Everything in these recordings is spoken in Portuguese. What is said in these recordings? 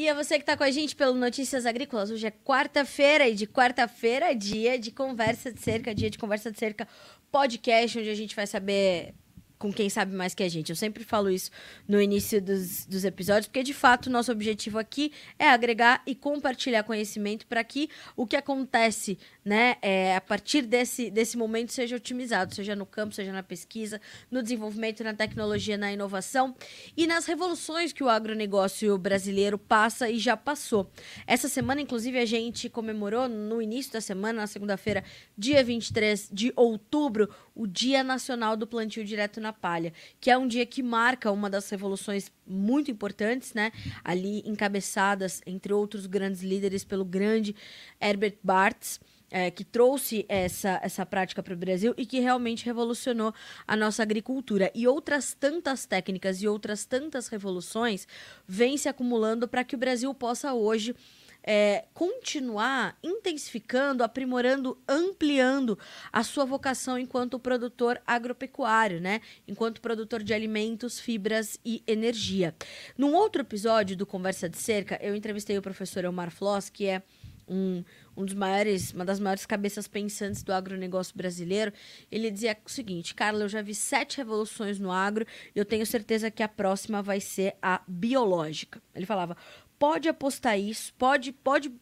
E é você que está com a gente pelo Notícias Agrícolas. Hoje é quarta-feira e de quarta-feira é dia de conversa de cerca, dia de conversa de cerca podcast, onde a gente vai saber com quem sabe mais que a gente. Eu sempre falo isso no início dos, dos episódios, porque de fato o nosso objetivo aqui é agregar e compartilhar conhecimento para que o que acontece né, é, a partir desse, desse momento seja otimizado, seja no campo, seja na pesquisa, no desenvolvimento, na tecnologia, na inovação e nas revoluções que o agronegócio brasileiro passa e já passou. Essa semana, inclusive, a gente comemorou no início da semana, na segunda-feira, dia 23 de outubro, o Dia Nacional do Plantio Direto na Palha, que é um dia que marca uma das revoluções muito importantes, né? Ali encabeçadas, entre outros grandes líderes, pelo grande Herbert Bartz. É, que trouxe essa, essa prática para o Brasil e que realmente revolucionou a nossa agricultura. E outras tantas técnicas e outras tantas revoluções vêm se acumulando para que o Brasil possa hoje é, continuar intensificando, aprimorando, ampliando a sua vocação enquanto produtor agropecuário, né? Enquanto produtor de alimentos, fibras e energia. Num outro episódio do Conversa de Cerca, eu entrevistei o professor Elmar Floss, que é um, um dos maiores, uma das maiores cabeças pensantes do agronegócio brasileiro, ele dizia o seguinte: Carla, eu já vi sete revoluções no agro e eu tenho certeza que a próxima vai ser a biológica. Ele falava: pode apostar isso, pode, pode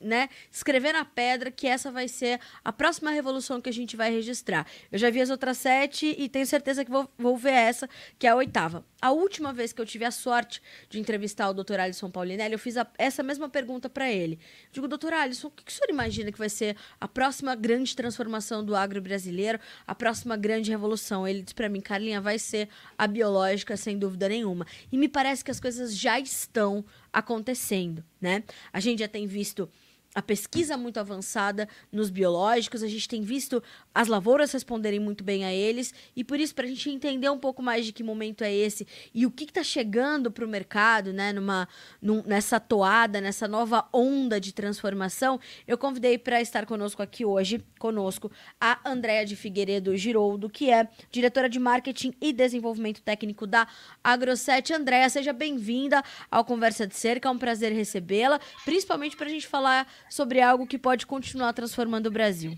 né, escrever na pedra que essa vai ser a próxima revolução que a gente vai registrar. Eu já vi as outras sete e tenho certeza que vou, vou ver essa, que é a oitava. A última vez que eu tive a sorte de entrevistar o doutor Alisson Paulinelli, eu fiz a, essa mesma pergunta para ele. Digo, doutor Alisson, o que, que o senhor imagina que vai ser a próxima grande transformação do agro brasileiro, a próxima grande revolução? Ele disse para mim, Carlinha, vai ser a biológica, sem dúvida nenhuma. E me parece que as coisas já estão acontecendo, né? A gente já tem visto a pesquisa muito avançada nos biológicos, a gente tem visto as lavouras responderem muito bem a eles, e por isso, para a gente entender um pouco mais de que momento é esse e o que está chegando para o mercado, né, numa, num, nessa toada, nessa nova onda de transformação, eu convidei para estar conosco aqui hoje, conosco, a Andréa de Figueiredo Giroldo, que é diretora de marketing e desenvolvimento técnico da AgroSet. Andréa, seja bem-vinda ao Conversa de Cerca, é um prazer recebê-la, principalmente para a gente falar sobre algo que pode continuar transformando o Brasil.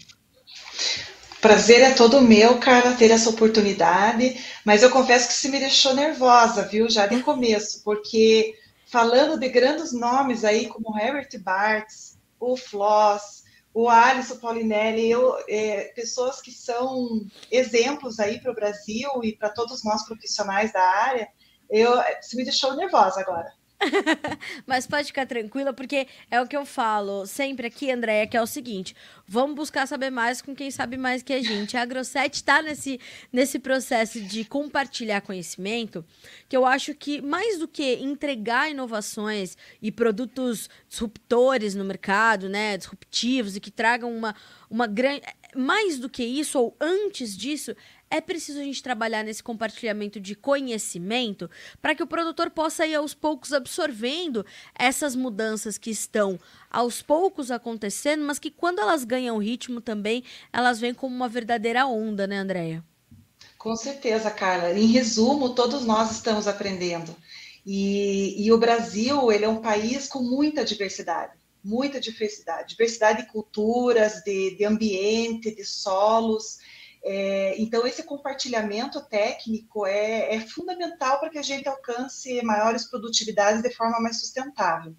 Prazer é todo meu, Carla, ter essa oportunidade, mas eu confesso que se me deixou nervosa, viu, já de começo, porque falando de grandes nomes aí, como Herbert Bartz, o Floss, o Alisson Paulinelli, eu, é, pessoas que são exemplos aí para o Brasil e para todos nós profissionais da área, eu, se me deixou nervosa agora. Mas pode ficar tranquila, porque é o que eu falo sempre aqui, Andréia, que é o seguinte: vamos buscar saber mais com quem sabe mais que a gente. A Grosset está nesse, nesse processo de compartilhar conhecimento, que eu acho que mais do que entregar inovações e produtos disruptores no mercado, né, disruptivos e que tragam uma, uma grande. Mais do que isso, ou antes disso, é preciso a gente trabalhar nesse compartilhamento de conhecimento para que o produtor possa ir aos poucos absorvendo essas mudanças que estão aos poucos acontecendo, mas que quando elas ganham ritmo também, elas vêm como uma verdadeira onda, né, Andréia? Com certeza, Carla. Em resumo, todos nós estamos aprendendo. E, e o Brasil, ele é um país com muita diversidade muita diversidade, diversidade de culturas, de, de ambiente, de solos. É, então, esse compartilhamento técnico é, é fundamental para que a gente alcance maiores produtividades de forma mais sustentável.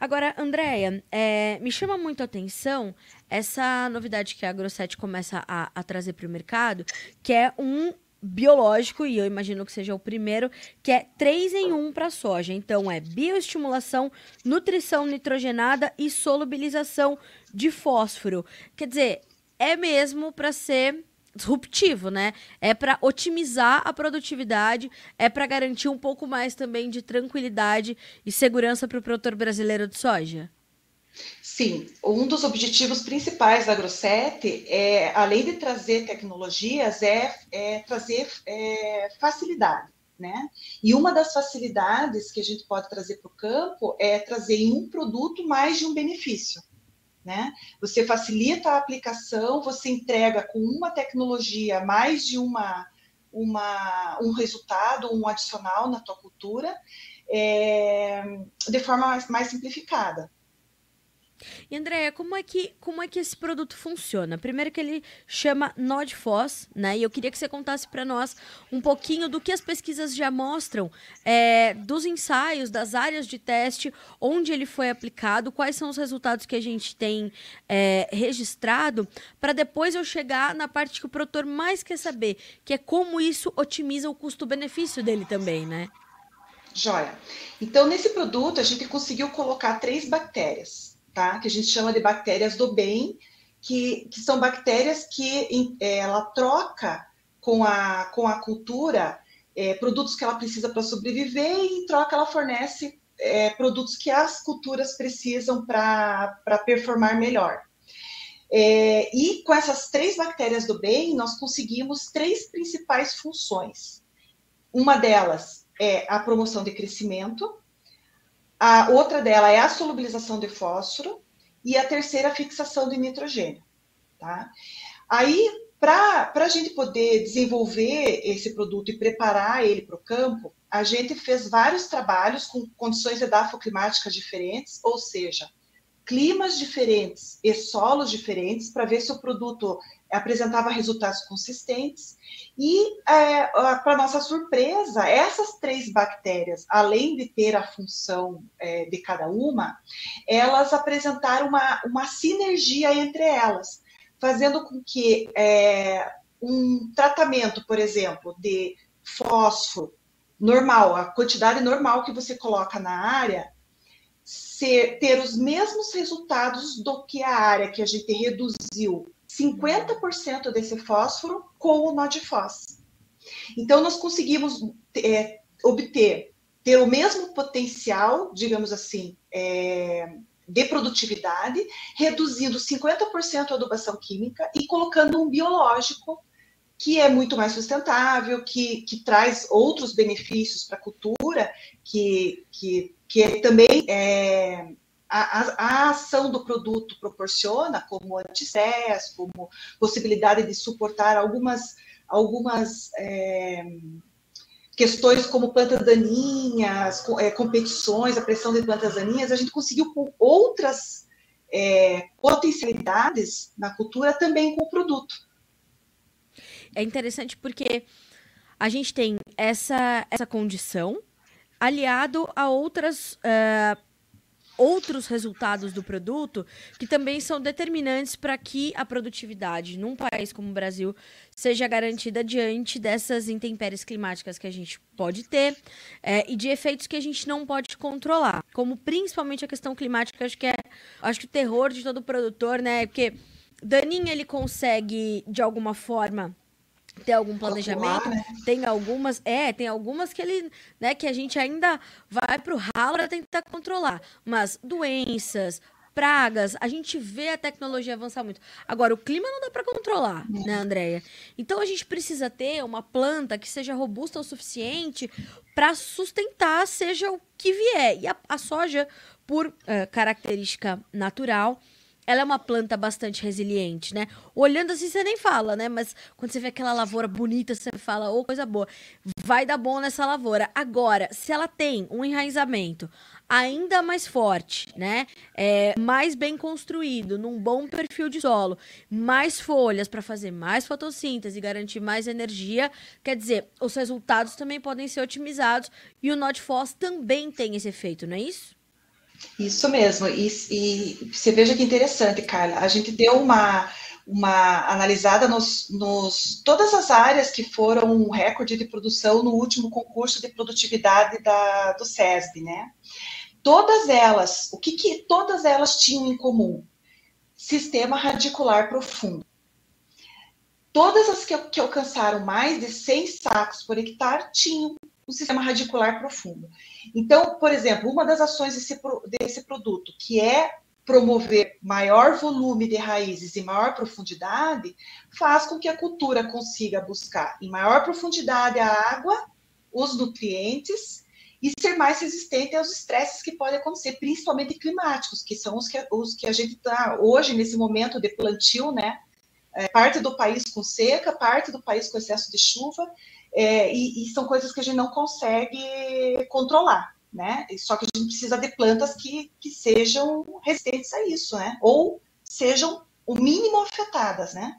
Agora, Andréia, é, me chama muito a atenção essa novidade que a Grosset começa a, a trazer para o mercado, que é um biológico, e eu imagino que seja o primeiro, que é 3 em 1 para soja. Então, é bioestimulação, nutrição nitrogenada e solubilização de fósforo. Quer dizer, é mesmo para ser disruptivo, né? É para otimizar a produtividade, é para garantir um pouco mais também de tranquilidade e segurança para o produtor brasileiro de soja. Sim, um dos objetivos principais da Grosset é, além de trazer tecnologias, é, é trazer é, facilidade. Né? E uma das facilidades que a gente pode trazer para o campo é trazer em um produto mais de um benefício. Né? Você facilita a aplicação, você entrega com uma tecnologia mais de uma, uma um resultado, um adicional na tua cultura, é, de forma mais, mais simplificada. E Andréia, como é que como é que esse produto funciona? Primeiro que ele chama NodFOS, né? E eu queria que você contasse para nós um pouquinho do que as pesquisas já mostram, é, dos ensaios, das áreas de teste, onde ele foi aplicado, quais são os resultados que a gente tem é, registrado, para depois eu chegar na parte que o produtor mais quer saber, que é como isso otimiza o custo-benefício dele também, né? Joia. Então, nesse produto, a gente conseguiu colocar três bactérias tá? Que a gente chama de bactérias do bem, que, que são bactérias que é, ela troca com a, com a cultura é, produtos que ela precisa para sobreviver e em troca ela fornece é, produtos que as culturas precisam para performar melhor. É, e com essas três bactérias do bem, nós conseguimos três principais funções. Uma delas é a promoção de crescimento, a outra dela é a solubilização de fósforo e a terceira a fixação de nitrogênio. Tá? Aí, para a gente poder desenvolver esse produto e preparar ele para o campo, a gente fez vários trabalhos com condições edafoclimáticas diferentes, ou seja, climas diferentes e solos diferentes para ver se o produto apresentava resultados consistentes. E, é, para nossa surpresa, essas três bactérias, além de ter a função é, de cada uma, elas apresentaram uma, uma sinergia entre elas, fazendo com que é, um tratamento, por exemplo, de fósforo normal, a quantidade normal que você coloca na área, ser, ter os mesmos resultados do que a área que a gente reduziu 50% desse fósforo com o NODFOS. Então, nós conseguimos é, obter, ter o mesmo potencial, digamos assim, é, de produtividade, reduzindo 50% a adubação química e colocando um biológico que é muito mais sustentável, que, que traz outros benefícios para a cultura, que, que que é também é, a, a, ação do produto proporciona, como anti-estresse, como possibilidade de suportar algumas, algumas é, questões como plantas daninhas, é, competições, a pressão de plantas daninhas, a gente conseguiu com outras é, potencialidades na cultura também com o produto. É interessante porque a gente tem essa, essa condição aliado a outras. Uh, outros resultados do produto que também são determinantes para que a produtividade num país como o Brasil seja garantida diante dessas intempéries climáticas que a gente pode ter é, e de efeitos que a gente não pode controlar, como principalmente a questão climática, acho que é acho que o terror de todo produtor, né? Porque Daninha ele consegue de alguma forma ter algum planejamento. Né? Tem algumas, é, tem algumas que ele, né, que a gente ainda vai pro ralo para tentar controlar, mas doenças, pragas, a gente vê a tecnologia avançar muito. Agora, o clima não dá para controlar, né, Andréia? Então a gente precisa ter uma planta que seja robusta o suficiente para sustentar, seja o que vier. E a, a soja, por uh, característica natural, ela é uma planta bastante resiliente, né? Olhando assim, você nem fala, né? Mas quando você vê aquela lavoura bonita, você fala, ô, oh, coisa boa. Vai dar bom nessa lavoura. Agora, se ela tem um enraizamento ainda mais forte, né? É, mais bem construído, num bom perfil de solo, mais folhas para fazer mais fotossíntese e garantir mais energia, quer dizer, os resultados também podem ser otimizados e o NotFOS também tem esse efeito, não é isso? Isso mesmo. E, e, você veja que interessante, Carla. A gente deu uma, uma analisada nos, nos todas as áreas que foram um recorde de produção no último concurso de produtividade da, do SESB, né? Todas elas, o que, que todas elas tinham em comum? Sistema radicular profundo. Todas as que, que alcançaram mais de 100 sacos por hectare tinham o sistema radicular profundo. Então, por exemplo, uma das ações desse, desse produto, que é promover maior volume de raízes e maior profundidade, faz com que a cultura consiga buscar em maior profundidade a água, os nutrientes e ser mais resistente aos estresses que podem acontecer, principalmente climáticos, que são os que, os que a gente está hoje, nesse momento de plantio, né? É, parte do país com seca, parte do país com excesso de chuva, é, e, e, são coisas que a gente não consegue controlar. né? Só que a gente precisa de plantas que, que sejam resistentes a isso, né? Ou sejam o mínimo afetadas, né?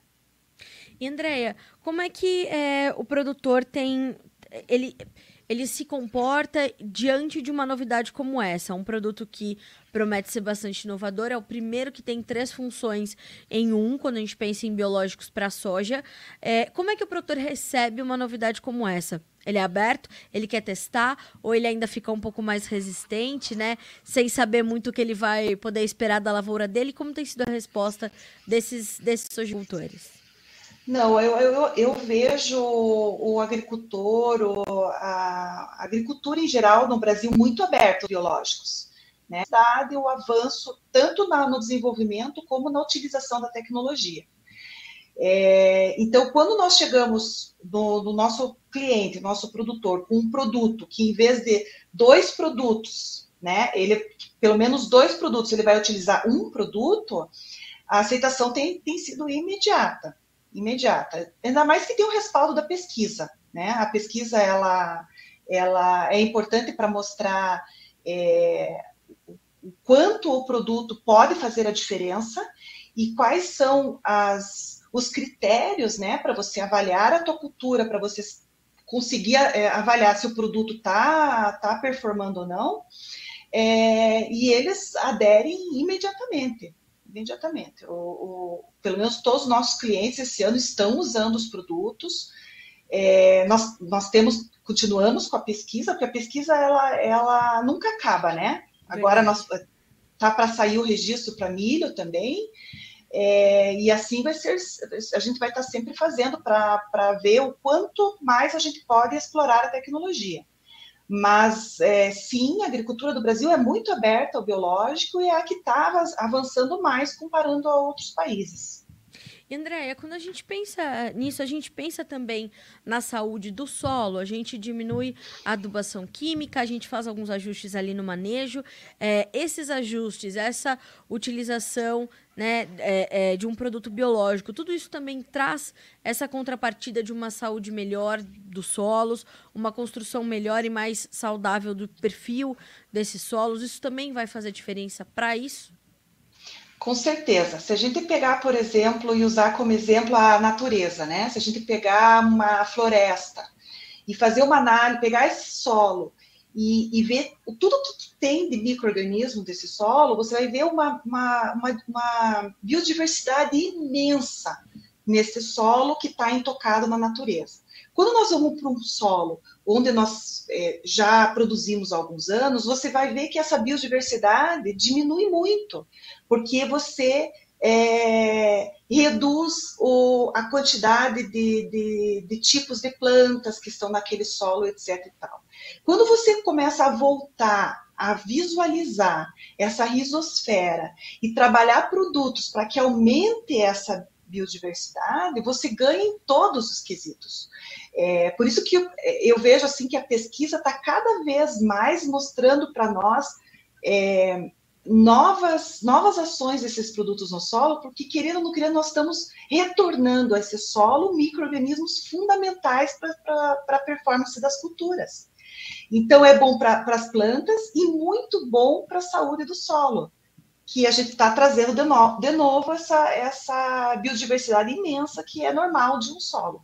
E Andréia, como é que é, o produtor tem. Ele, ele se comporta diante de uma novidade como essa? Um produto que promete ser bastante inovador, é o primeiro que tem três funções em um, quando a gente pensa em biológicos para soja. É, como é que o produtor recebe uma novidade como essa? Ele é aberto, ele quer testar, ou ele ainda fica um pouco mais resistente, né? Sem saber muito o que ele vai poder esperar da lavoura dele. Como tem sido a resposta desses, desses sojicultores? Não, eu, eu, eu vejo o agricultor, o, a agricultura em geral no Brasil muito aberto aos biológicos. Né? Dado o avanço tanto na, no desenvolvimento como na utilização da tecnologia. É, então, quando nós chegamos no, no, nosso cliente, nosso produtor, com um produto que, em vez de dois produtos, né, ele, pelo menos dois produtos, ele vai utilizar um produto, a aceitação tem, tem sido imediata imediata. Ainda mais que tem o respaldo da pesquisa, né? A pesquisa ela, ela é importante para mostrar é, o quanto o produto pode fazer a diferença e quais são as, os critérios, né, para você avaliar a tua cultura, para você conseguir é, avaliar se o produto está tá performando ou não. É, e eles aderem imediatamente imediatamente. O, o, pelo menos todos os nossos clientes esse ano estão usando os produtos. É, nós, nós temos, continuamos com a pesquisa, porque a pesquisa ela, ela nunca acaba, né? Agora nós tá para sair o registro para milho também. É, e assim vai ser, a gente vai estar tá sempre fazendo para ver o quanto mais a gente pode explorar a tecnologia. Mas, é, sim, a agricultura do Brasil é muito aberta ao biológico e é a que está avançando mais comparando a outros países. Andréia, quando a gente pensa nisso, a gente pensa também na saúde do solo, a gente diminui a adubação química, a gente faz alguns ajustes ali no manejo. É, esses ajustes, essa utilização né, é, é, de um produto biológico, tudo isso também traz essa contrapartida de uma saúde melhor dos solos, uma construção melhor e mais saudável do perfil desses solos. Isso também vai fazer diferença para isso? Com certeza. Se a gente pegar, por exemplo, e usar como exemplo a natureza, né? Se a gente pegar uma floresta e fazer uma análise, pegar esse solo e, e ver tudo que tem de microorganismo desse solo, você vai ver uma, uma, uma, uma biodiversidade imensa nesse solo que está intocado na natureza. Quando nós vamos para um solo onde nós é, já produzimos há alguns anos, você vai ver que essa biodiversidade diminui muito, porque você é, reduz o, a quantidade de, de, de, tipos de plantas que estão naquele solo, etc. E tal. Quando você começa a voltar a visualizar essa risosfera e trabalhar produtos para que aumente essa biodiversidade, você ganha em todos os quesitos. É, por isso que eu, eu, vejo assim que a pesquisa está cada vez mais mostrando para nós é, novas, novas ações desses produtos no solo, porque querendo ou não querendo, nós estamos retornando a esse solo micro-organismos fundamentais para a performance das culturas. Então, é bom para as plantas e muito bom para a saúde do solo que a gente está trazendo de, no, de novo essa, essa biodiversidade imensa que é normal de um solo.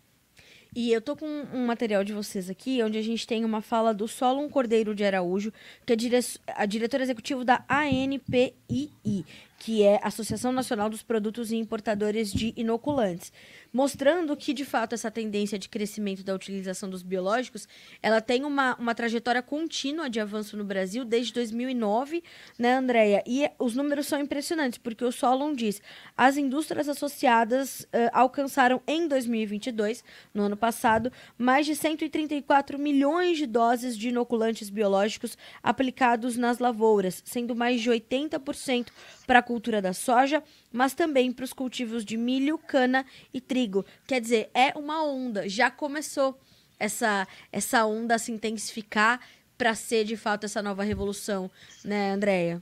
E eu tô com um material de vocês aqui, onde a gente tem uma fala do Solon Cordeiro de Araújo, que é dire a diretora executiva da ANPII, que é Associação Nacional dos Produtos e Importadores de Inoculantes mostrando que, de fato, essa tendência de crescimento da utilização dos biológicos, ela tem uma, uma trajetória contínua de avanço no Brasil desde 2009, né, Andréia? E os números são impressionantes, porque o Solon diz, as indústrias associadas uh, alcançaram em 2022, no ano passado, mais de 134 milhões de doses de inoculantes biológicos aplicados nas lavouras, sendo mais de 80% para a cultura da soja, mas também para os cultivos de milho, cana e trigo. Quer dizer, é uma onda, já começou essa, essa onda a se intensificar para ser de fato essa nova revolução, né, Andréia?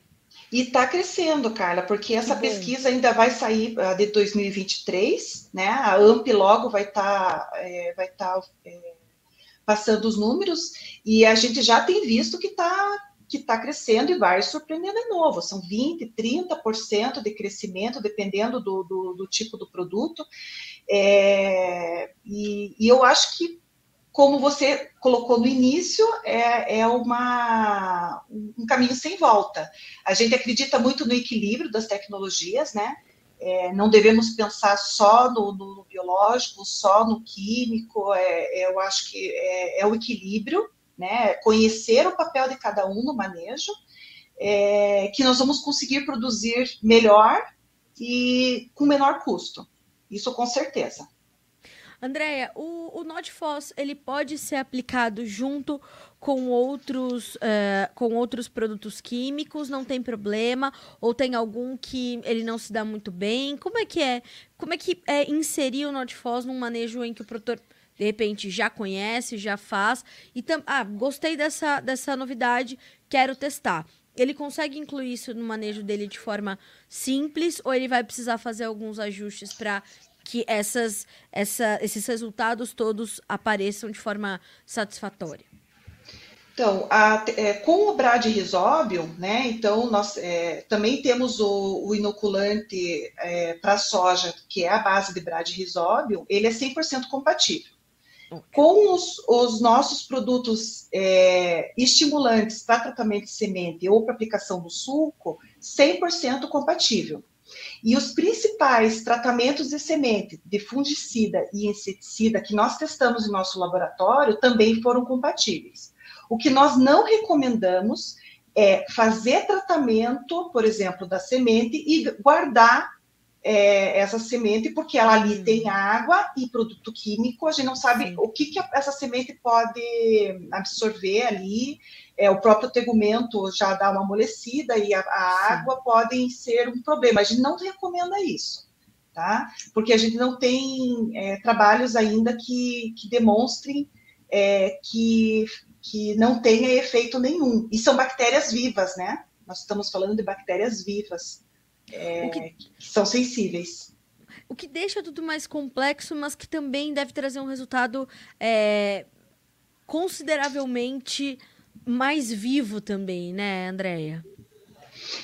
E está crescendo, Carla, porque essa pesquisa ainda vai sair uh, de 2023, né? A AMP logo vai estar tá, é, vai tá, é, passando os números e a gente já tem visto que está que está crescendo e vai surpreendendo de novo. São 20%, 30% de crescimento, dependendo do, do, do tipo do produto. É, e, e, eu acho que, como você colocou no início, é, é uma, um caminho sem volta. A gente acredita muito no equilíbrio das tecnologias, né? É, não devemos pensar só no, no, biológico, só no químico. É, eu acho que é, é, o equilíbrio, né? Conhecer o papel de cada um no manejo, é, que nós vamos conseguir produzir melhor e com menor custo. Isso com certeza. Andréia, o, o NotFOS, ele pode ser aplicado junto com outros, uh, com outros produtos químicos, não tem problema? Ou tem algum que ele não se dá muito bem? Como é que é? Como é que é inserir o NotFOS num manejo em que o produtor de repente já conhece, já faz e tam ah, gostei dessa, dessa novidade, quero testar. Ele consegue incluir isso no manejo dele de forma simples ou ele vai precisar fazer alguns ajustes para que essas, essa, esses resultados todos apareçam de forma satisfatória? Então, a, é, com o Brad né, então nós é, também temos o, o inoculante é, para soja, que é a base de Brad ele é 100% compatível. Com os, os, nossos produtos é, estimulantes para tratamento de semente ou para aplicação do suco, 100% compatível. E os principais tratamentos de semente, de fungicida e inseticida que nós testamos em nosso laboratório também foram compatíveis. O que nós não recomendamos é fazer tratamento, por exemplo, da semente e guardar é, essa semente, porque ela ali hum. tem água e produto químico, a gente não sabe Sim. o que, que essa semente pode absorver ali, é, o próprio tegumento já dá uma amolecida e a, a água podem ser um problema. A gente não recomenda isso, tá? Porque a gente não tem é, trabalhos ainda que, que demonstrem é, que, que não tenha efeito nenhum. E são bactérias vivas, né? Nós estamos falando de bactérias vivas é, que, são sensíveis. O que deixa tudo mais complexo, mas que também deve trazer um resultado é, consideravelmente mais vivo também, né, Andréia?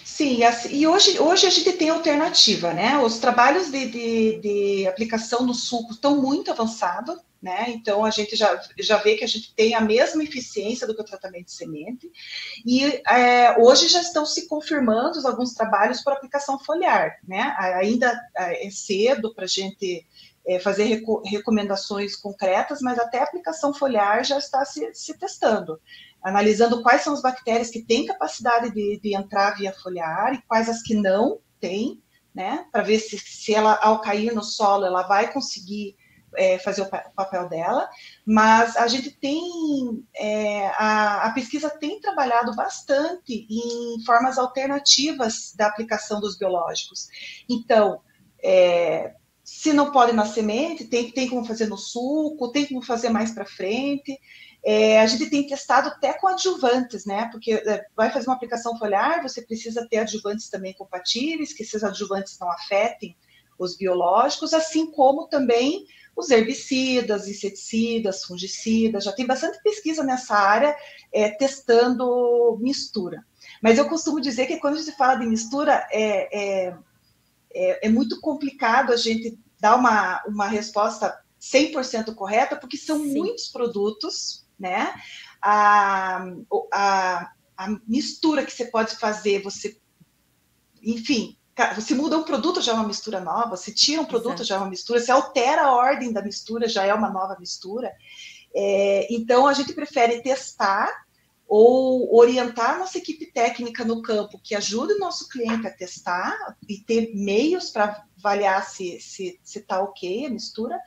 Sim, e hoje, hoje a gente tem alternativa, né? Os trabalhos de, de, de aplicação no suco estão muito avançados, né? Então a gente já, já vê que a gente tem a mesma eficiência do que o tratamento de semente, e é, hoje já estão se confirmando alguns trabalhos por aplicação foliar, né? Ainda é cedo para a gente é, fazer reco recomendações concretas, mas até a aplicação foliar já está se, se testando, analisando quais são as bactérias que têm capacidade de, de entrar via foliar e quais as que não têm, né? Para ver se, se ela, ao cair no solo, ela vai conseguir é, fazer o, papel dela, mas a gente tem, é, a, a, pesquisa tem trabalhado bastante em formas alternativas da aplicação dos biológicos. Então, é, se não pode na semente, tem, tem como fazer no suco, tem como fazer mais para frente. É, a gente tem testado até com adjuvantes, né? Porque é, vai fazer uma aplicação foliar, você precisa ter adjuvantes também compatíveis, que esses adjuvantes não afetem os biológicos, assim como também os herbicidas, inseticidas, fungicidas, já tem bastante pesquisa nessa área é, testando mistura. Mas eu costumo dizer que quando a gente fala de mistura, é, é, é, é muito complicado a gente dar uma, uma resposta 100% correta, porque são Sim. muitos produtos, né? A, a, a mistura que você pode fazer, você, enfim, você muda um produto, já é uma mistura nova, se tira um produto, Exato. já é uma mistura, se altera a ordem da mistura, já é uma nova mistura. É, então, a gente prefere testar ou orientar nossa equipe técnica no campo, que ajude o nosso cliente a testar e ter meios para avaliar se está se, se tá ok a mistura,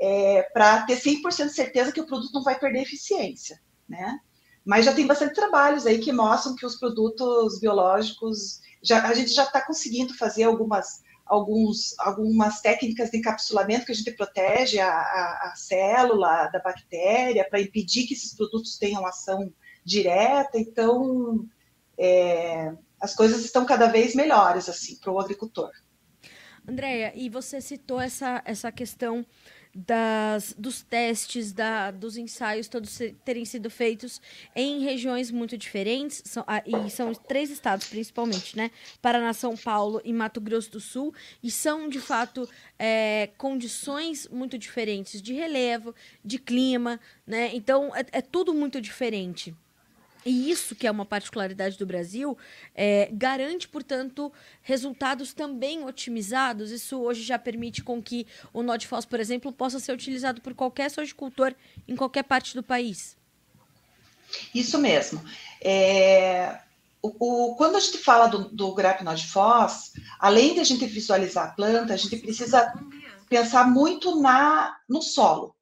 é, para ter 100% de certeza que o produto não vai perder eficiência, né? Mas já tem bastante trabalhos aí que mostram que os produtos biológicos já, a gente já está conseguindo fazer algumas, alguns, algumas técnicas de encapsulamento que a gente protege a, a, a célula da bactéria para impedir que esses produtos tenham ação direta. Então, é, as coisas estão cada vez melhores assim para o agricultor. Andréia, e você citou essa, essa questão das, dos testes, da, dos ensaios todos terem sido feitos em regiões muito diferentes, são, ah, e são três estados principalmente, né? Paraná, São Paulo e Mato Grosso do Sul, e são de fato é, condições muito diferentes de relevo, de clima, né? Então é, é tudo muito diferente. E isso, que é uma particularidade do Brasil, é, garante, portanto, resultados também otimizados. Isso hoje já permite com que o nó de por exemplo, possa ser utilizado por qualquer sojicultor em qualquer parte do país. Isso mesmo. É, o, o, quando a gente fala do, do nó de além de a gente visualizar a planta, a gente precisa pensar muito na, no solo.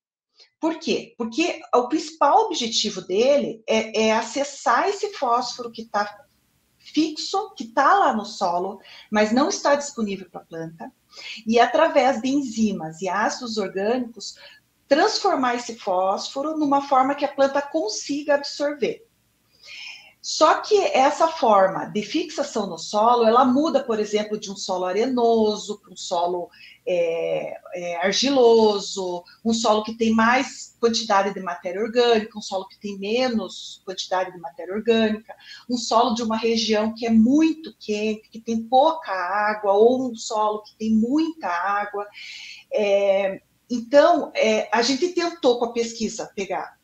Por quê? Porque o principal objetivo dele é, é acessar esse fósforo que está fixo, que está lá no solo, mas não está disponível para a planta, e através de enzimas e ácidos orgânicos, transformar esse fósforo numa forma que a planta consiga absorver. Só que essa forma de fixação no solo, ela muda, por exemplo, de um solo arenoso para um solo é, é, argiloso, um solo que tem mais quantidade de matéria orgânica, um solo que tem menos quantidade de matéria orgânica, um solo de uma região que é muito quente, que tem pouca água, ou um solo que tem muita água. É, então, é, a gente tentou com a pesquisa pegar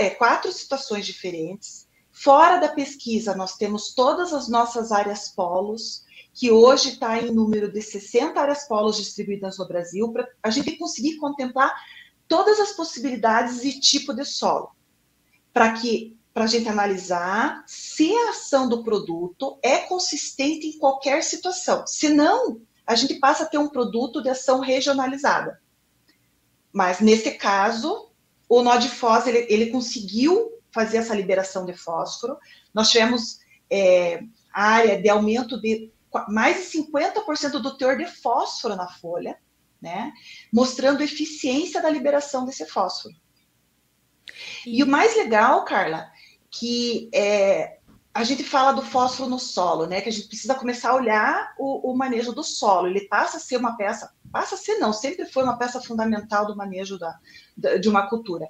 é, quatro situações diferentes. Fora da pesquisa, nós temos todas as nossas áreas polos, que hoje está em número de 60 áreas polos distribuídas no Brasil, para a gente conseguir contemplar todas as possibilidades e tipo de solo, para que para a gente analisar se a ação do produto é consistente em qualquer situação. Senão, a gente passa a ter um produto de ação regionalizada. Mas nesse caso, o nó de fós ele, ele conseguiu fazer essa liberação de fósforo. Nós tivemos é, área de aumento de mais de 50% do teor de fósforo na folha, né? Mostrando eficiência da liberação desse fósforo. E, e o mais legal, Carla, que é, a gente fala do fósforo no solo, né? Que a gente precisa começar a olhar o, o, manejo do solo. Ele passa a ser uma peça, passa a ser não, sempre foi uma peça fundamental do manejo da, da, de uma cultura.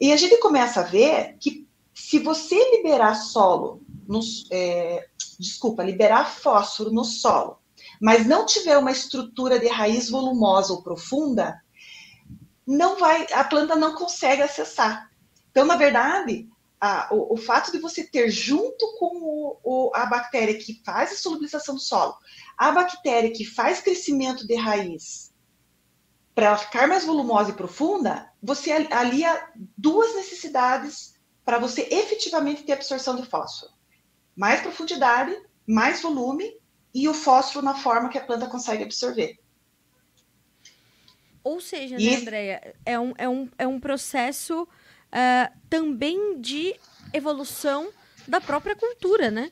E a gente começa a ver que se você liberar solo, no, é, desculpa, liberar fósforo no solo, mas não tiver uma estrutura de raiz volumosa ou profunda, não vai, a planta não consegue acessar. Então, na verdade, a, o, o, fato de você ter junto com o, o, a bactéria que faz a solubilização do solo, a bactéria que faz crescimento de raiz para ela ficar mais volumosa e profunda, você alia duas necessidades para você efetivamente ter absorção de fósforo mais profundidade, mais volume e o fósforo na forma que a planta consegue absorver. Ou seja, e... né, Andréia, é um, é, um, é um processo uh, também de evolução da própria cultura, né?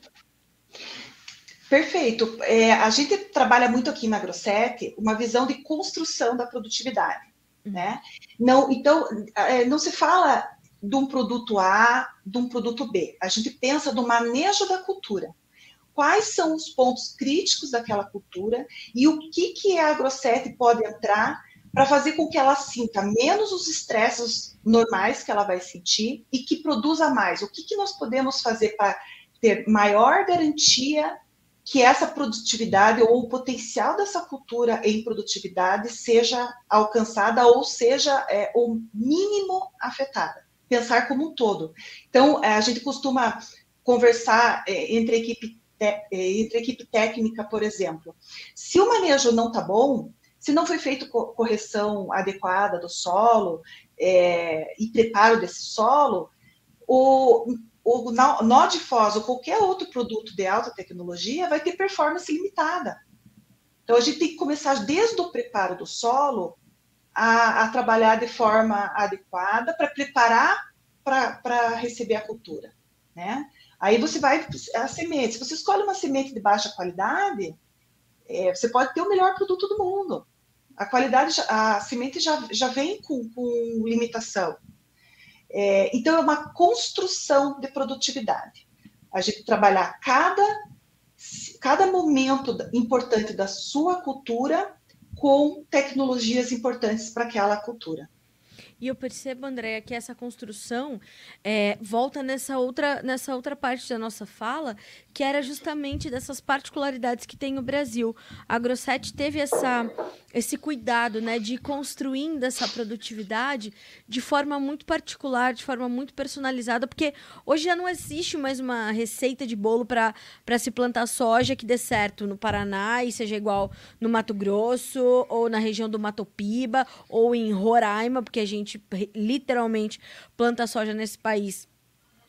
Perfeito. É, a gente trabalha muito aqui na Grosset uma visão de construção da produtividade, uhum. né? Não, então, é, não se fala de um produto A, de um produto B. A gente pensa no manejo da cultura. Quais são os pontos críticos daquela cultura e o que, que a Grosset pode entrar para fazer com que ela sinta menos os estresses normais que ela vai sentir e que produza mais. O que, que nós podemos fazer para ter maior garantia que essa produtividade ou o potencial dessa cultura em produtividade seja alcançada ou seja é, o mínimo afetada pensar como um todo. Então, é, a gente costuma conversar é, entre a equipe, é, entre a equipe técnica, por exemplo. Se o manejo não está bom, se não foi feita correção adequada do solo é, e preparo desse solo, o, o nó de fós ou qualquer outro produto de alta tecnologia vai ter performance limitada. Então, a gente tem que começar desde o preparo do solo a, a trabalhar de forma adequada para preparar para receber a cultura, né? Aí você vai a semente. Se você escolhe uma semente de baixa qualidade, é, você pode ter o melhor produto do mundo. A qualidade, a semente já, já vem com, com limitação. É, então é uma construção de produtividade. A gente trabalhar cada cada momento importante da sua cultura com tecnologias importantes para aquela cultura. E eu percebo, Andréia, que essa construção é, volta nessa outra, nessa outra parte da nossa fala, que era justamente dessas particularidades que tem o Brasil. A Grosset teve essa, esse cuidado né, de ir construindo essa produtividade de forma muito particular, de forma muito personalizada, porque hoje já não existe mais uma receita de bolo para se plantar soja que dê certo no Paraná e seja igual no Mato Grosso, ou na região do Mato Piba, ou em Roraima, porque a gente literalmente planta soja nesse país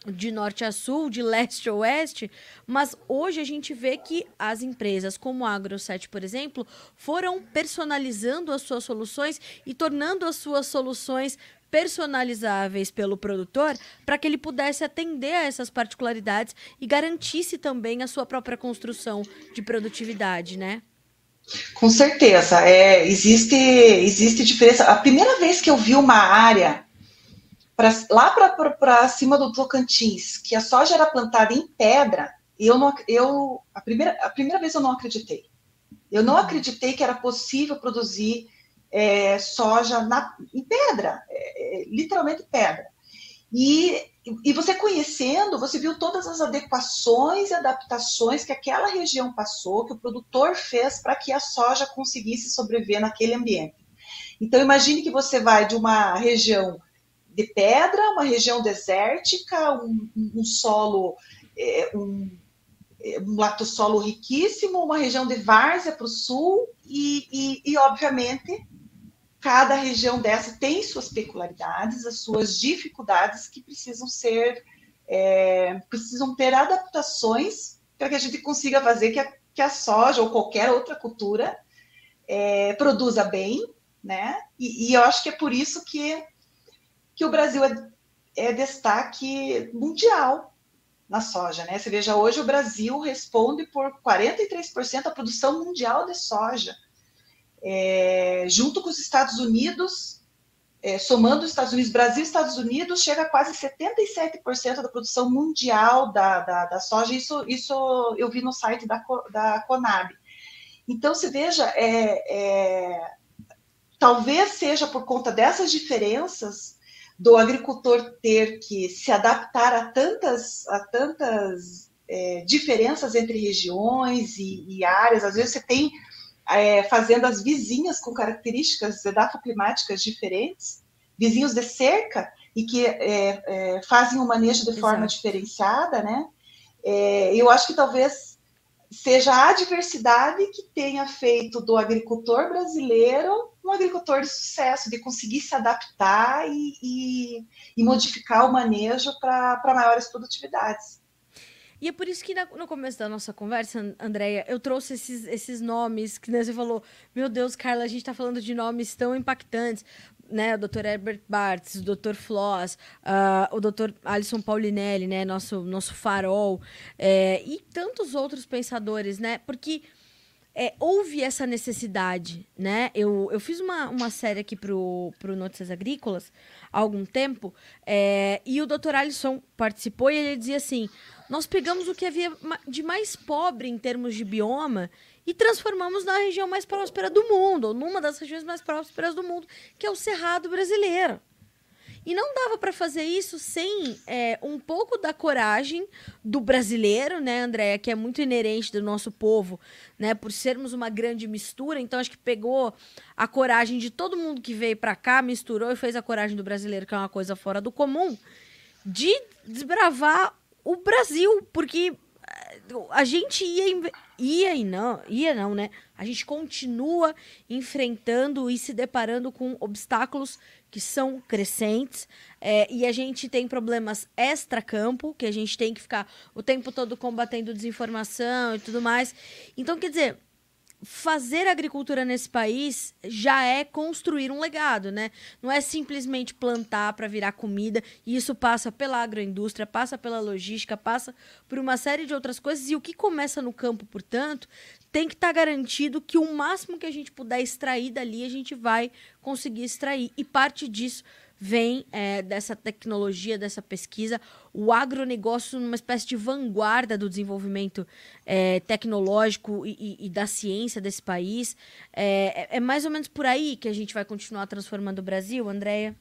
de norte a sul, de leste a oeste, mas hoje a gente vê que as empresas como a AgroSet, por exemplo, foram personalizando as suas soluções e tornando as suas soluções personalizáveis pelo produtor para que ele pudesse atender a essas particularidades e garantisse também a sua própria construção de produtividade, né? Com certeza, é, existe, existe diferença. A primeira vez que eu vi uma área pra, lá para cima do Tocantins, que a soja era plantada em pedra, eu não, eu a primeira, a primeira vez eu não acreditei. Eu não acreditei que era possível produzir é, soja na, em pedra, é, é literalmente pedra. E, e você conhecendo, você viu todas as adequações e adaptações que aquela região passou, que o produtor fez para que a soja conseguisse sobreviver naquele ambiente. Então, imagine que você vai de uma região de pedra, uma região desértica, um, um solo, é, um, é, um lactosolo riquíssimo, uma região de várzea para o sul, e, e, e, obviamente, cada região dessa tem suas peculiaridades, as suas dificuldades que precisam ser, é, precisam ter adaptações para que a gente consiga fazer que a, que a soja ou qualquer outra cultura é, produza bem, né? E, e, eu acho que é por isso que que o Brasil é, é destaque mundial na soja, né? Você veja, hoje o Brasil responde por 43% da produção mundial de soja. É, junto com os Estados Unidos, é, somando os Estados Unidos, Brasil e Estados Unidos, chega a quase 77% da produção mundial da, da, da, soja. Isso, isso eu vi no site da, da Conab. Então, se veja, é, é, talvez seja por conta dessas diferenças do agricultor ter que se adaptar a tantas, a tantas é, diferenças entre regiões e, e, áreas. Às vezes você tem é, fazendas vizinhas com características edafoclimáticas diferentes, vizinhos de cerca, e que é, é fazem o manejo de forma Exato. diferenciada, né? É, eu acho que talvez seja a diversidade que tenha feito do agricultor brasileiro um agricultor de sucesso, de conseguir se adaptar e, e, e modificar o manejo para maiores produtividades. E é por isso que no começo da nossa conversa, Andréia, eu trouxe esses, esses nomes que né, você falou, meu Deus, Carla, a gente está falando de nomes tão impactantes, né? O Dr. Herbert Bartz, o Dr. Floss, uh, o Dr. Alisson Paulinelli, né? Nosso, nosso farol, é, e tantos outros pensadores, né? Porque é, houve essa necessidade, né? Eu, eu fiz uma, uma série aqui pro, pro Notícias Agrícolas há algum tempo, é, e o doutor Alisson participou e ele dizia assim: nós pegamos o que havia de mais pobre em termos de bioma e transformamos na região mais próspera do mundo, ou numa das regiões mais prósperas do mundo, que é o Cerrado brasileiro. E não dava para fazer isso sem é, um pouco da coragem do brasileiro, né, Andréia, que é muito inerente do nosso povo, né, por sermos uma grande mistura. Então, acho que pegou a coragem de todo mundo que veio para cá, misturou e fez a coragem do brasileiro, que é uma coisa fora do comum, de desbravar o Brasil, porque eh, a gente ia, ia e não, ia não, né? A gente continua enfrentando e se deparando com obstáculos que são crescentes é, e a gente tem problemas extra-campo, que a gente tem que ficar o tempo todo combatendo desinformação e tudo mais. Então, quer dizer, fazer agricultura nesse país já é construir um legado, né? Não é simplesmente plantar para virar comida, e isso passa pela agroindústria, passa pela logística, passa por uma série de outras coisas, e o que começa no campo, portanto, tem que estar tá garantido que o máximo que a gente puder extrair dali, a gente vai conseguir extrair. E parte disso vem é, dessa tecnologia, dessa pesquisa, o agronegócio numa espécie de vanguarda do desenvolvimento é, tecnológico e, e, e, da ciência desse país. É, é, é, mais ou menos por aí que a gente vai continuar transformando o Brasil, Andréia?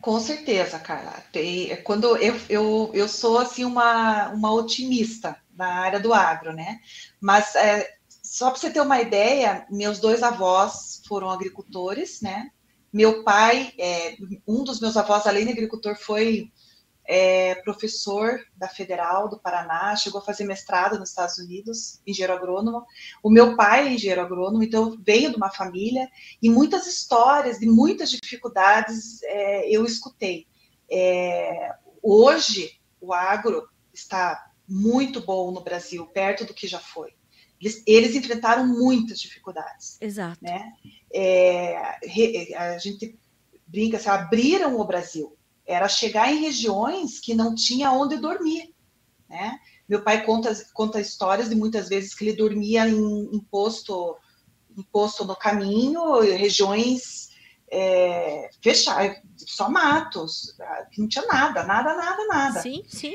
Com certeza, cara. Tem, quando eu, eu, eu sou assim uma, uma otimista na área do agro, né? Mas é, só para você ter uma ideia, meus dois avós foram agricultores, né? Meu pai, é, um dos meus avós, além de agricultor, foi é, professor da Federal do Paraná, chegou a fazer mestrado nos Estados Unidos, engenheiro agrônomo. O meu pai é engenheiro agrônomo, então veio de uma família e muitas histórias de muitas dificuldades é, eu escutei. É, hoje, o agro está muito bom no Brasil, perto do que já foi. Eles, eles enfrentaram muitas dificuldades. Exato. Né? É, a gente brinca, assim, abriram o Brasil. Era chegar em regiões que não tinha onde dormir. Né? Meu pai conta, conta histórias de muitas vezes que ele dormia em, em posto, em posto no caminho, regiões é, fechadas, só matos, que não tinha nada, nada, nada, nada. Sim, sim.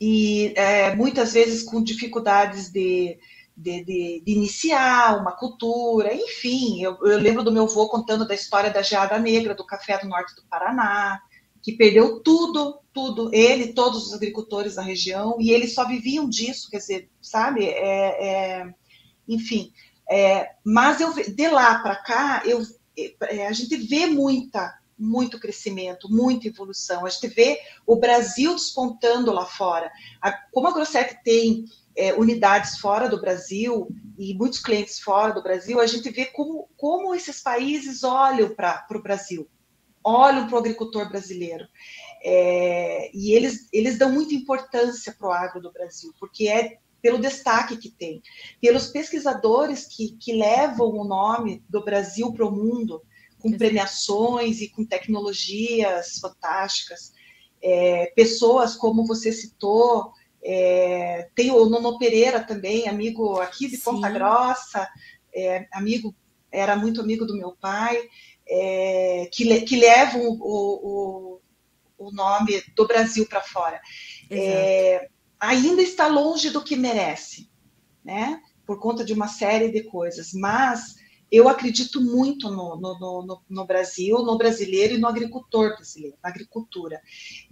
E é, muitas vezes com dificuldades de, de, de, de, iniciar uma cultura, enfim. Eu, eu, lembro do meu avô contando da história da geada negra do café do norte do Paraná, que perdeu tudo, tudo, ele, todos os agricultores da região, e eles só viviam disso, quer dizer, sabe? É, é, enfim, é, mas eu, de lá para cá, eu, é, a gente vê muita, muito crescimento, muita evolução. A gente vê o Brasil despontando lá fora. A, como a Grosset tem é, unidades fora do Brasil e muitos clientes fora do Brasil, a gente vê como, como esses países olham para o Brasil, olham para o agricultor brasileiro. É, e eles, eles dão muita importância para o agro do Brasil, porque é pelo destaque que tem, pelos pesquisadores que, que levam o nome do Brasil para o mundo, com premiações e com tecnologias fantásticas. É, pessoas como você citou, é, tem o Nono Pereira também, amigo aqui de Sim. Ponta Grossa, é, amigo, era muito amigo do meu pai, é, que, que levam o, o, o, nome do Brasil para fora. É, ainda está longe do que merece, né? Por conta de uma série de coisas, mas eu acredito muito no, no, no, no, Brasil, no brasileiro e no agricultor brasileiro, na agricultura,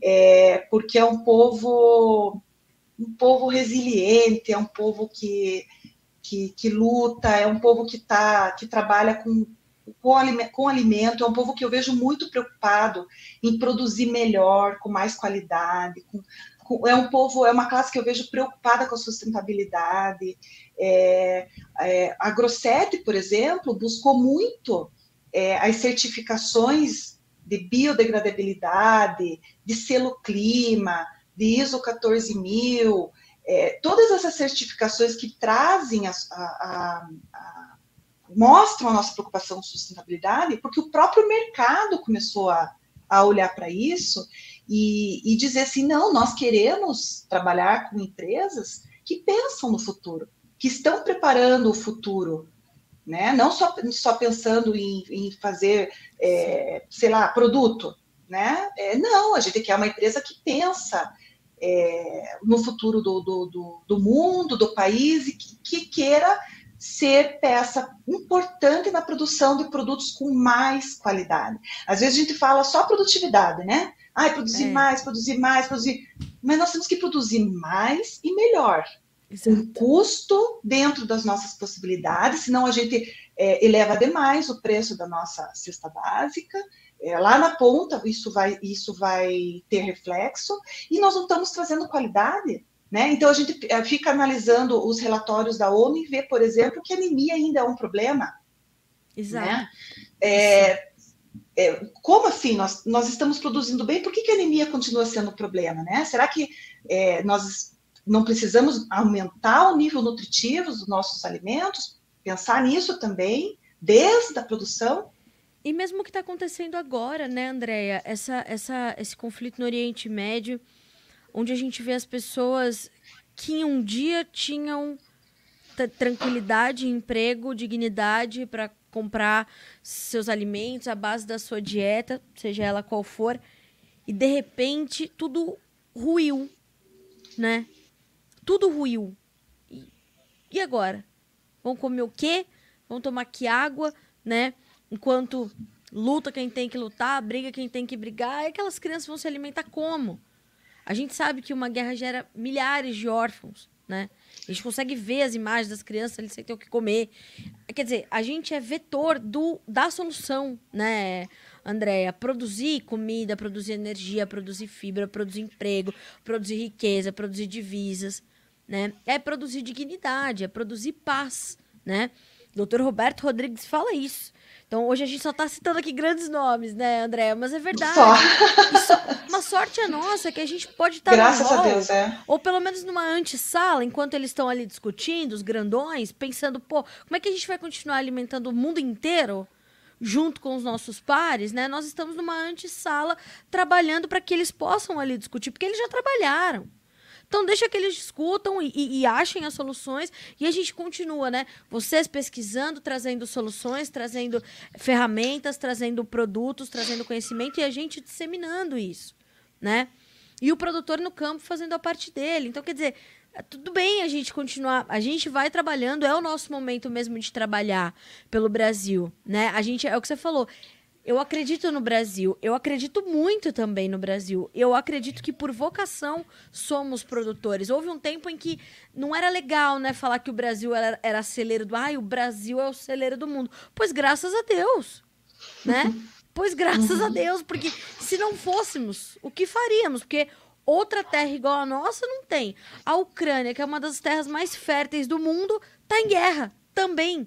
é, porque é um povo um povo resiliente, é um povo que, que, que luta, é um povo que, tá, que trabalha com, com, alimento, é um povo que eu vejo muito preocupado em produzir melhor, com mais qualidade, com, com, é um povo, é uma classe que eu vejo preocupada com a sustentabilidade. É, é, a Grosset, por exemplo, buscou muito é, as certificações de biodegradabilidade, de selo clima, de ISO 14000, é, todas essas certificações que trazem a, a, a, mostram a nossa preocupação com sustentabilidade, porque o próprio mercado começou a, olhar para isso e, e dizer assim, não, nós queremos trabalhar com empresas que pensam no futuro, que estão preparando o futuro, né? Não só, só pensando em, em fazer, é, sei lá, produto, né? É, não, a gente quer uma empresa que pensa é, no futuro do, do, do, do, mundo, do país, e que, que, queira ser peça importante na produção de produtos com mais qualidade. Às vezes a gente fala só produtividade, né? Ai, produzir é. mais, produzir mais, produzir. Mas nós temos que produzir mais e melhor. Exato. Um custo dentro das nossas possibilidades, senão a gente é, eleva demais o preço da nossa cesta básica é, lá na ponta isso vai, isso vai ter reflexo, e nós não estamos trazendo qualidade. Né? Então, a gente é, fica analisando os relatórios da ONU e vê, por exemplo, que a anemia ainda é um problema. Exato. Né? É, é, como assim? Nós, nós estamos produzindo bem, por que, que a anemia continua sendo um problema? Né? Será que é, nós não precisamos aumentar o nível nutritivo dos nossos alimentos? Pensar nisso também, desde a produção? E mesmo o que está acontecendo agora, né, Andréia? Essa, essa, esse conflito no Oriente Médio, onde a gente vê as pessoas que um dia tinham tranquilidade, emprego, dignidade para comprar seus alimentos, a base da sua dieta, seja ela qual for, e de repente tudo ruiu, né? Tudo ruiu. E, e agora? Vão comer o quê? Vão tomar que água, né? Enquanto luta quem tem que lutar, briga quem tem que brigar, e aquelas crianças vão se alimentar como? A gente sabe que uma guerra gera milhares de órfãos, né? A gente consegue ver as imagens das crianças ali sem ter o que comer. Quer dizer, a gente é vetor do, da solução, né, Andréia? Produzir comida, produzir energia, produzir fibra, produzir emprego, produzir riqueza, produzir divisas, né? É produzir dignidade, é produzir paz, né? Doutor Roberto Rodrigues fala isso. Então, hoje a gente só está citando aqui grandes nomes, né, André? Mas é verdade. Só. uma sorte é nossa que a gente pode estar. Tá Graças a Deus, é. Ou pelo menos numa antessala, enquanto eles estão ali discutindo, os grandões, pensando, pô, como é que a gente vai continuar alimentando o mundo inteiro? junto com os nossos pares, né? Nós estamos numa antessala trabalhando para que eles possam ali discutir, porque eles já trabalharam. Então deixa que eles discutam e, e, e, achem as soluções e a gente continua, né? Vocês pesquisando, trazendo soluções, trazendo ferramentas, trazendo produtos, trazendo conhecimento e a gente disseminando isso, né? E o produtor no campo fazendo a parte dele. Então, quer dizer, é tudo bem a gente continuar, a gente vai trabalhando, é o nosso momento mesmo de trabalhar pelo Brasil, né? A gente, é o que você falou, eu acredito no Brasil. Eu acredito muito também no Brasil. Eu acredito que por vocação somos produtores. Houve um tempo em que não era legal, né, falar que o Brasil era, era celeiro do. Ai, o Brasil é o celeiro do mundo. Pois graças a Deus, né? Pois graças a Deus, porque se não fôssemos, o que faríamos? Porque outra terra igual a nossa não tem. A Ucrânia, que é uma das terras mais férteis do mundo, está em guerra também.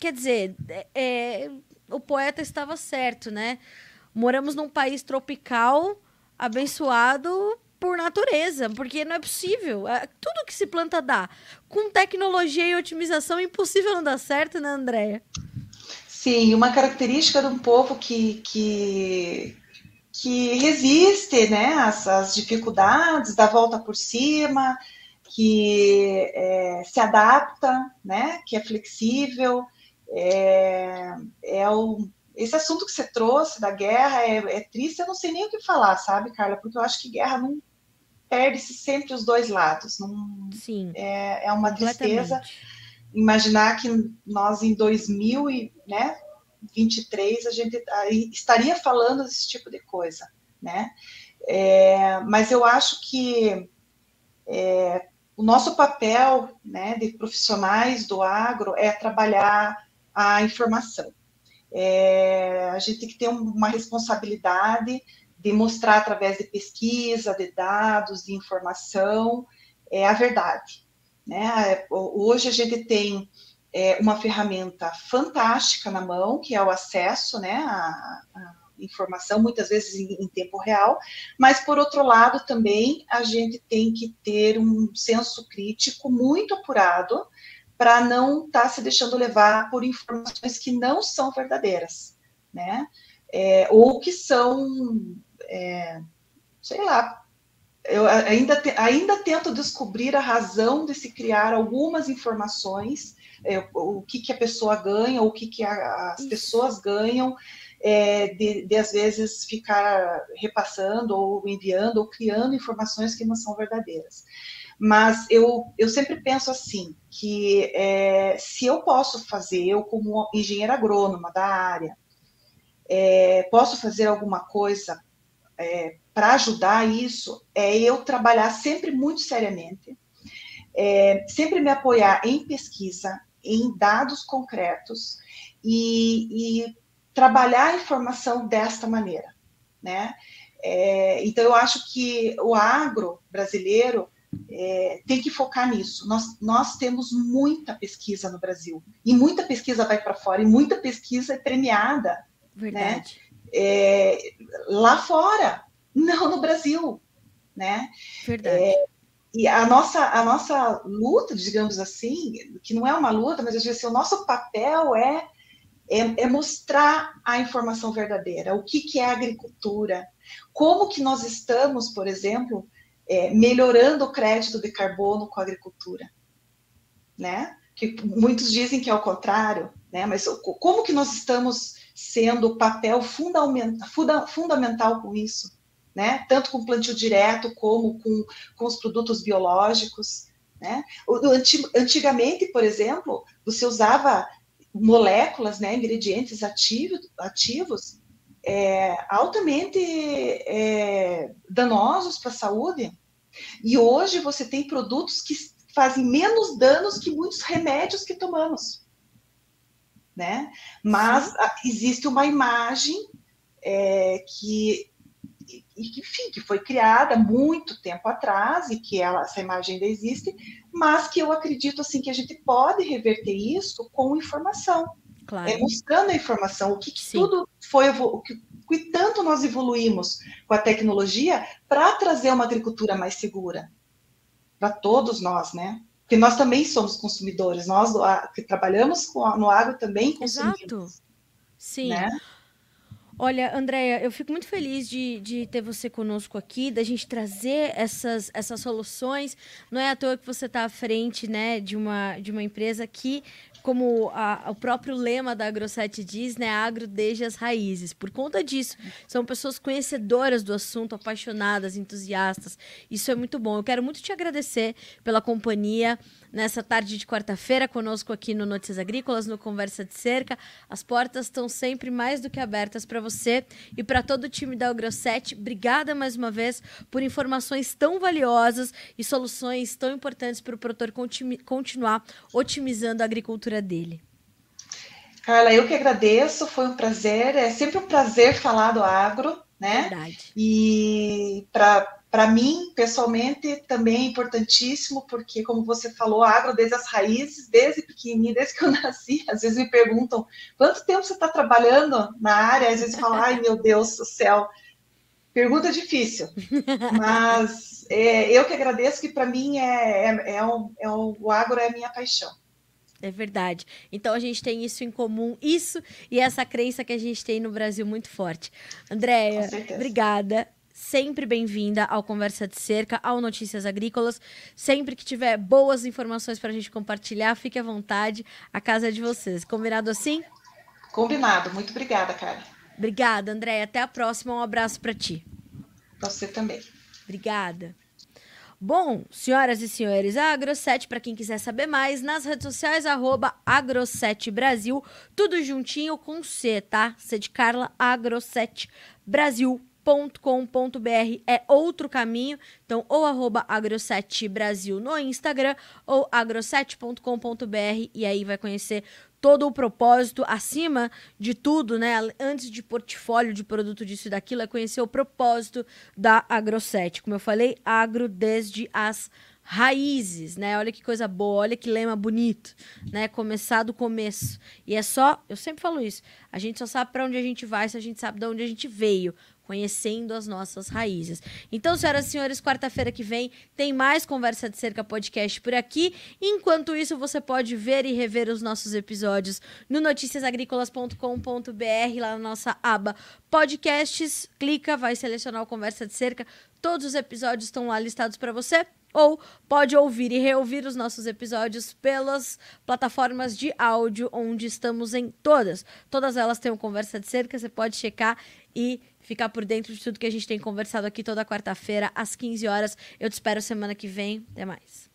Quer dizer, é, é o poeta estava certo, né? Moramos num país tropical, abençoado por natureza, porque não é possível. É, tudo que se planta dá. Com tecnologia e otimização, impossível não dar certo, né, Andréia? Sim, uma característica de um povo que, que, que resiste né, às, às dificuldades, dá volta por cima, que é, se adapta, né, que é flexível, é, é o, esse assunto que você trouxe da guerra é, é, triste, eu não sei nem o que falar, sabe, Carla? Porque eu acho que guerra não perde-se sempre os dois lados. Não, Sim. É, é uma tristeza imaginar que nós em 2023 né, a gente estaria falando desse tipo de coisa, né? É, mas eu acho que é, o nosso papel né, de profissionais do agro é trabalhar a informação. É, a gente tem que ter uma responsabilidade de mostrar através de pesquisa, de dados, de informação, é, a verdade. Né? Hoje a gente tem é, uma ferramenta fantástica na mão, que é o acesso né, à, à informação, muitas vezes em, em, tempo real, mas, por outro lado, também a gente tem que ter um senso crítico muito apurado para não estar tá se deixando levar por informações que não são verdadeiras, né? É, ou que são, é, sei lá, eu ainda, te, ainda tento descobrir a razão de se criar algumas informações, é, o que, que a pessoa ganha, o que, que a, as pessoas ganham, é, de, de, às vezes ficar repassando ou enviando ou criando informações que não são verdadeiras. Mas eu, eu sempre penso assim, que é, se eu posso fazer, eu como engenheira agrônoma da área, é, posso fazer alguma coisa é, para ajudar isso, é eu trabalhar sempre muito seriamente, é, sempre me apoiar em pesquisa, em dados concretos e, e trabalhar a informação desta maneira, né? É, então eu acho que o agro brasileiro é, tem que focar nisso. Nós, nós temos muita pesquisa no Brasil, e muita pesquisa vai para fora, e muita pesquisa é premiada. Verdade. Né? É, lá fora, não no Brasil. Né? Verdade. É, e a nossa, a nossa luta, digamos assim, que não é uma luta, mas eu digo assim, o nosso papel é, é, é mostrar a informação verdadeira, o que, que é agricultura, como que nós estamos, por exemplo, é, melhorando o crédito de carbono com a agricultura, né? Que muitos dizem que é o contrário. né? Mas como que nós estamos sendo papel fundamental, fundamental com isso, né? Tanto com plantio direto como com, com os produtos biológicos, né? Antigamente, por exemplo, você usava moléculas, né, ingredientes ativos é, altamente é, danosos para a saúde. E hoje você tem produtos que fazem menos danos que muitos remédios que tomamos né? Mas existe uma imagem é, que, enfim, que foi criada muito tempo atrás e que ela, essa imagem ainda existe, mas que eu acredito assim que a gente pode reverter isso com informação, claro. é, mostrando a informação, o que, que tudo foi, o que, que tanto nós evoluímos com a tecnologia para trazer uma agricultura mais segura para todos nós, né? Porque nós também somos consumidores, nós que trabalhamos no agro também consumimos. Exato. Sim. Né? Olha, Andréia, eu fico muito feliz de, de ter você conosco aqui, da gente trazer essas, essas soluções. Não é à toa que você está à frente né, de, uma, de uma empresa que como a, o próprio lema da AgroSet diz, né, agro desde as raízes. Por conta disso, são pessoas conhecedoras do assunto, apaixonadas, entusiastas. Isso é muito bom. Eu quero muito te agradecer pela companhia nessa tarde de quarta-feira conosco aqui no Notícias Agrícolas, no Conversa de Cerca. As portas estão sempre mais do que abertas para você e para todo o time da AgroSet. Obrigada mais uma vez por informações tão valiosas e soluções tão importantes para o produtor continuar otimizando a agricultura dele. Carla, eu que agradeço, foi um prazer, é sempre um prazer falar do agro, né? Verdade. E para mim, pessoalmente, também é importantíssimo, porque, como você falou, agro desde as raízes, desde pequenininho, desde que eu nasci, às vezes me perguntam quanto tempo você está trabalhando na área, às vezes falam, ai meu Deus do céu, pergunta difícil, mas é, eu que agradeço, que para mim é, é, é, um, é um, o agro é a minha paixão. É verdade. Então a gente tem isso em comum, isso e essa crença que a gente tem no Brasil muito forte. Andréia, obrigada. Sempre bem-vinda ao Conversa de Cerca, ao Notícias Agrícolas. Sempre que tiver boas informações para a gente compartilhar, fique à vontade. A casa é de vocês. Combinado assim? Combinado. Muito obrigada, cara. Obrigada, Andréia. Até a próxima. Um abraço para ti. Para você também. Obrigada. Bom, senhoras e senhores, a Agro7, para quem quiser saber mais, nas redes sociais, arroba Agro7 Brasil, tudo juntinho com C, tá? C de Carla, Agro7 Brasil agro7brasil.com.br é outro caminho. Então, ou arroba agro7 Brasil no Instagram ou agro7.com.br e aí vai conhecer todo o propósito acima de tudo, né? Antes de portfólio de produto disso e daquilo, é conhecer o propósito da AgroSet. Como eu falei, agro desde as raízes, né? Olha que coisa boa, olha que lema bonito, né? Começar do começo. E é só, eu sempre falo isso, a gente só sabe para onde a gente vai se a gente sabe de onde a gente veio conhecendo as nossas raízes. Então, senhoras e senhores, quarta-feira que vem tem mais Conversa de Cerca podcast por aqui. Enquanto isso, você pode ver e rever os nossos episódios no noticiasagricolas.com.br, lá na nossa aba podcasts. Clica, vai selecionar o Conversa de Cerca. Todos os episódios estão lá listados para você ou pode ouvir e reouvir os nossos episódios pelas plataformas de áudio onde estamos em todas. Todas elas têm um conversa de cerca, você pode checar e ficar por dentro de tudo que a gente tem conversado aqui toda quarta-feira às 15 horas. Eu te espero semana que vem. Até mais.